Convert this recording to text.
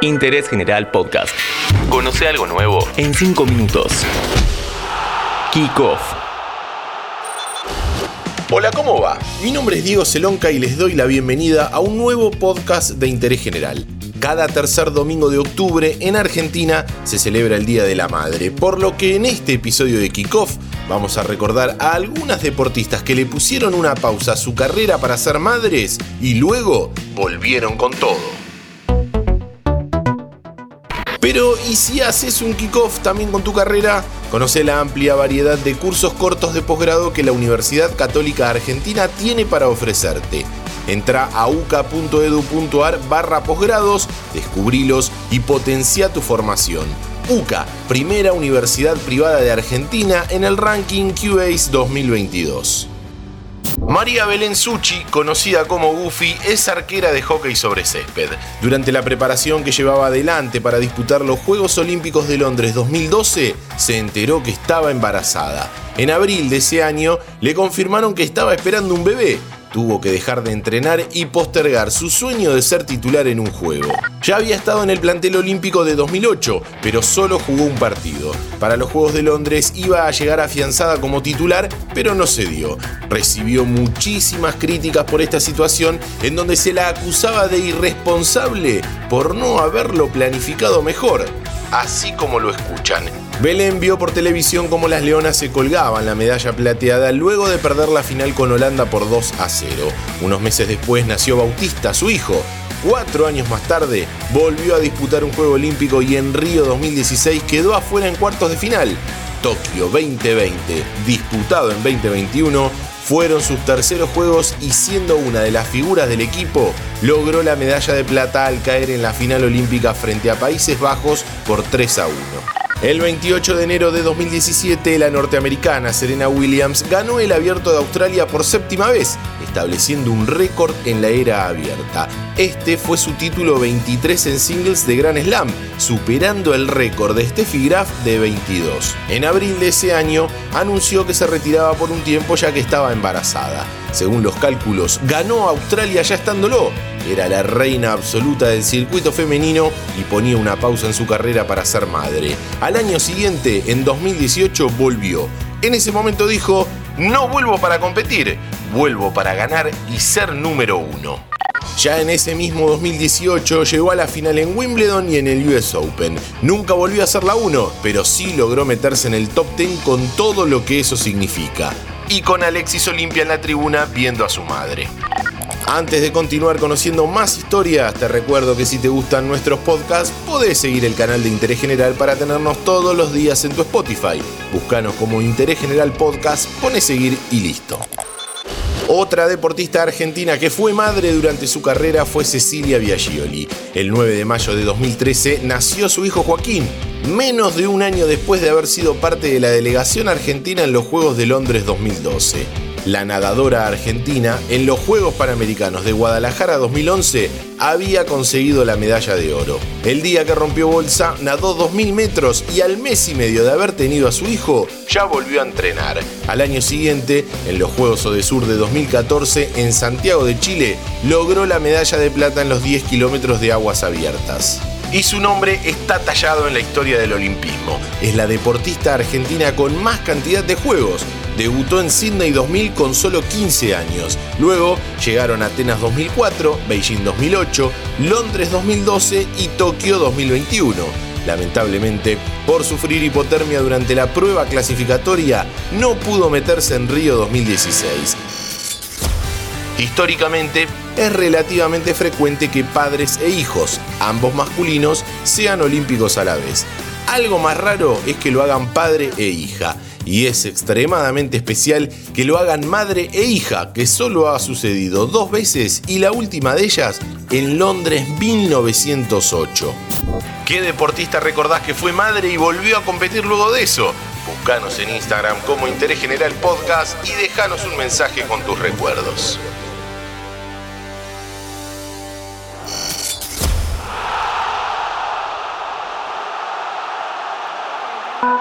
Interés General Podcast. Conoce algo nuevo en 5 minutos. Kick Off. Hola, ¿cómo va? Mi nombre es Diego Celonca y les doy la bienvenida a un nuevo podcast de interés general. Cada tercer domingo de octubre en Argentina se celebra el Día de la Madre, por lo que en este episodio de Kickoff vamos a recordar a algunas deportistas que le pusieron una pausa a su carrera para ser madres y luego volvieron con todo. Pero, ¿y si haces un kickoff también con tu carrera? Conoce la amplia variedad de cursos cortos de posgrado que la Universidad Católica Argentina tiene para ofrecerte. Entra a uca.edu.ar barra posgrados, descubrilos y potencia tu formación. UCA, primera universidad privada de Argentina en el ranking QAs 2022. María Belén Suchi, conocida como Goofy, es arquera de hockey sobre césped. Durante la preparación que llevaba adelante para disputar los Juegos Olímpicos de Londres 2012, se enteró que estaba embarazada. En abril de ese año le confirmaron que estaba esperando un bebé, Tuvo que dejar de entrenar y postergar su sueño de ser titular en un juego. Ya había estado en el plantel olímpico de 2008, pero solo jugó un partido. Para los Juegos de Londres iba a llegar afianzada como titular, pero no se dio. Recibió muchísimas críticas por esta situación en donde se la acusaba de irresponsable por no haberlo planificado mejor. Así como lo escuchan. Belén vio por televisión cómo las leonas se colgaban la medalla plateada luego de perder la final con Holanda por 2 a 0. Unos meses después nació Bautista, su hijo. Cuatro años más tarde volvió a disputar un Juego Olímpico y en Río 2016 quedó afuera en cuartos de final. Tokio 2020, disputado en 2021, fueron sus terceros juegos y siendo una de las figuras del equipo, logró la medalla de plata al caer en la final olímpica frente a Países Bajos por 3 a 1. El 28 de enero de 2017, la norteamericana Serena Williams ganó el Abierto de Australia por séptima vez, estableciendo un récord en la era abierta. Este fue su título 23 en singles de Grand Slam, superando el récord de Steffi Graf de 22. En abril de ese año, anunció que se retiraba por un tiempo ya que estaba embarazada. Según los cálculos, ganó Australia ya estándolo, era la reina absoluta del circuito femenino y ponía una pausa en su carrera para ser madre. Al año siguiente, en 2018, volvió. En ese momento dijo, no vuelvo para competir, vuelvo para ganar y ser número uno. Ya en ese mismo 2018 llegó a la final en Wimbledon y en el US Open. Nunca volvió a ser la 1, pero sí logró meterse en el top 10 con todo lo que eso significa. Y con Alexis Olimpia en la tribuna viendo a su madre. Antes de continuar conociendo más historias, te recuerdo que si te gustan nuestros podcasts, podés seguir el canal de Interés General para tenernos todos los días en tu Spotify. Búscanos como Interés General Podcast, pone seguir y listo. Otra deportista argentina que fue madre durante su carrera fue Cecilia Biaggioli. El 9 de mayo de 2013 nació su hijo Joaquín, menos de un año después de haber sido parte de la delegación argentina en los Juegos de Londres 2012 la nadadora argentina, en los Juegos Panamericanos de Guadalajara 2011 había conseguido la medalla de oro. El día que rompió bolsa, nadó 2.000 metros y al mes y medio de haber tenido a su hijo, ya volvió a entrenar. Al año siguiente, en los Juegos Odesur de 2014, en Santiago de Chile, logró la medalla de plata en los 10 kilómetros de aguas abiertas y su nombre está tallado en la historia del olimpismo. Es la deportista argentina con más cantidad de juegos, Debutó en Sydney 2000 con solo 15 años. Luego llegaron Atenas 2004, Beijing 2008, Londres 2012 y Tokio 2021. Lamentablemente, por sufrir hipotermia durante la prueba clasificatoria, no pudo meterse en Río 2016. Históricamente, es relativamente frecuente que padres e hijos, ambos masculinos, sean olímpicos a la vez. Algo más raro es que lo hagan padre e hija y es extremadamente especial que lo hagan madre e hija, que solo ha sucedido dos veces y la última de ellas en Londres 1908. ¿Qué deportista recordás que fue madre y volvió a competir luego de eso? Buscanos en Instagram como Interés General Podcast y déjanos un mensaje con tus recuerdos.